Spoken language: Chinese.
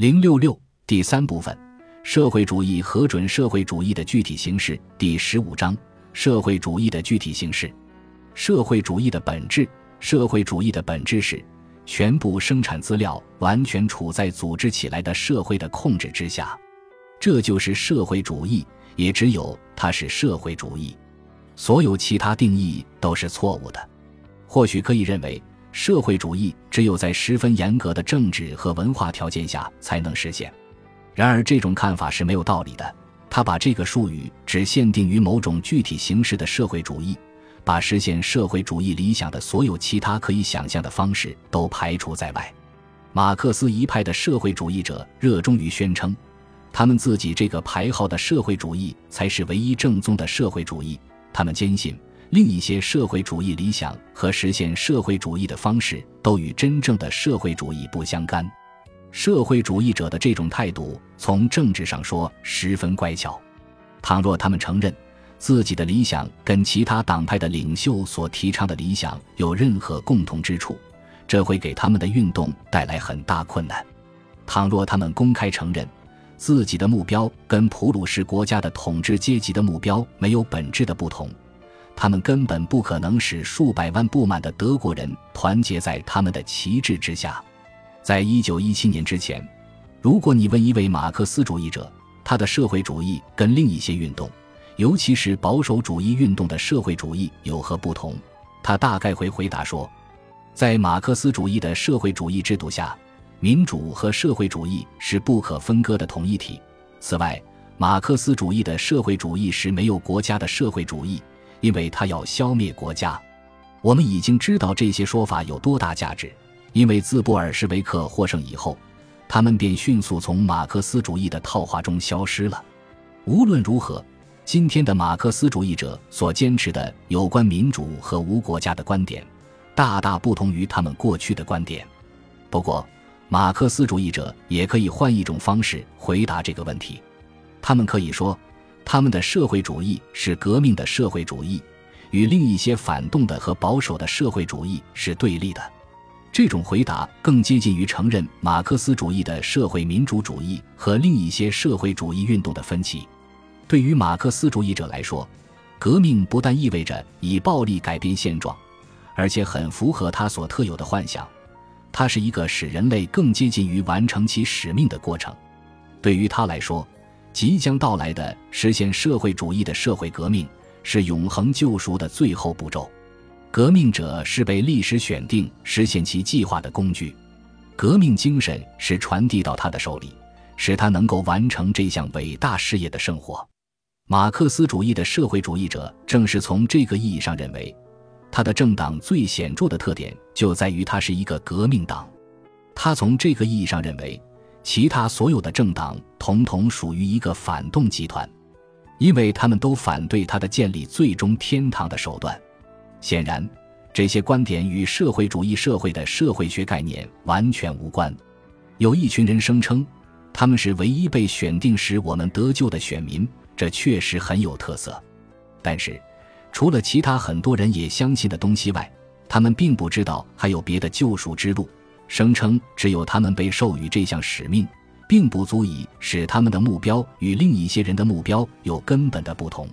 零六六第三部分：社会主义核准社会主义的具体形式。第十五章：社会主义的具体形式。社会主义的本质。社会主义的本质是，全部生产资料完全处在组织起来的社会的控制之下。这就是社会主义，也只有它是社会主义。所有其他定义都是错误的。或许可以认为。社会主义只有在十分严格的政治和文化条件下才能实现。然而，这种看法是没有道理的。他把这个术语只限定于某种具体形式的社会主义，把实现社会主义理想的所有其他可以想象的方式都排除在外。马克思一派的社会主义者热衷于宣称，他们自己这个排号的社会主义才是唯一正宗的社会主义。他们坚信。另一些社会主义理想和实现社会主义的方式都与真正的社会主义不相干。社会主义者的这种态度，从政治上说十分乖巧。倘若他们承认自己的理想跟其他党派的领袖所提倡的理想有任何共同之处，这会给他们的运动带来很大困难。倘若他们公开承认自己的目标跟普鲁士国家的统治阶级的目标没有本质的不同，他们根本不可能使数百万不满的德国人团结在他们的旗帜之下。在一九一七年之前，如果你问一位马克思主义者，他的社会主义跟另一些运动，尤其是保守主义运动的社会主义有何不同，他大概会回答说，在马克思主义的社会主义制度下，民主和社会主义是不可分割的统一体。此外，马克思主义的社会主义是没有国家的社会主义。因为他要消灭国家，我们已经知道这些说法有多大价值。因为自布尔什维克获胜以后，他们便迅速从马克思主义的套话中消失了。无论如何，今天的马克思主义者所坚持的有关民主和无国家的观点，大大不同于他们过去的观点。不过，马克思主义者也可以换一种方式回答这个问题，他们可以说。他们的社会主义是革命的社会主义，与另一些反动的和保守的社会主义是对立的。这种回答更接近于承认马克思主义的社会民主主义和另一些社会主义运动的分歧。对于马克思主义者来说，革命不但意味着以暴力改变现状，而且很符合他所特有的幻想。它是一个使人类更接近于完成其使命的过程。对于他来说。即将到来的实现社会主义的社会革命是永恒救赎的最后步骤。革命者是被历史选定实现其计划的工具，革命精神是传递到他的手里，使他能够完成这项伟大事业的生活。马克思主义的社会主义者正是从这个意义上认为，他的政党最显著的特点就在于他是一个革命党。他从这个意义上认为。其他所有的政党统统属于一个反动集团，因为他们都反对他的建立最终天堂的手段。显然，这些观点与社会主义社会的社会学概念完全无关。有一群人声称，他们是唯一被选定使我们得救的选民，这确实很有特色。但是，除了其他很多人也相信的东西外，他们并不知道还有别的救赎之路。声称只有他们被授予这项使命，并不足以使他们的目标与另一些人的目标有根本的不同。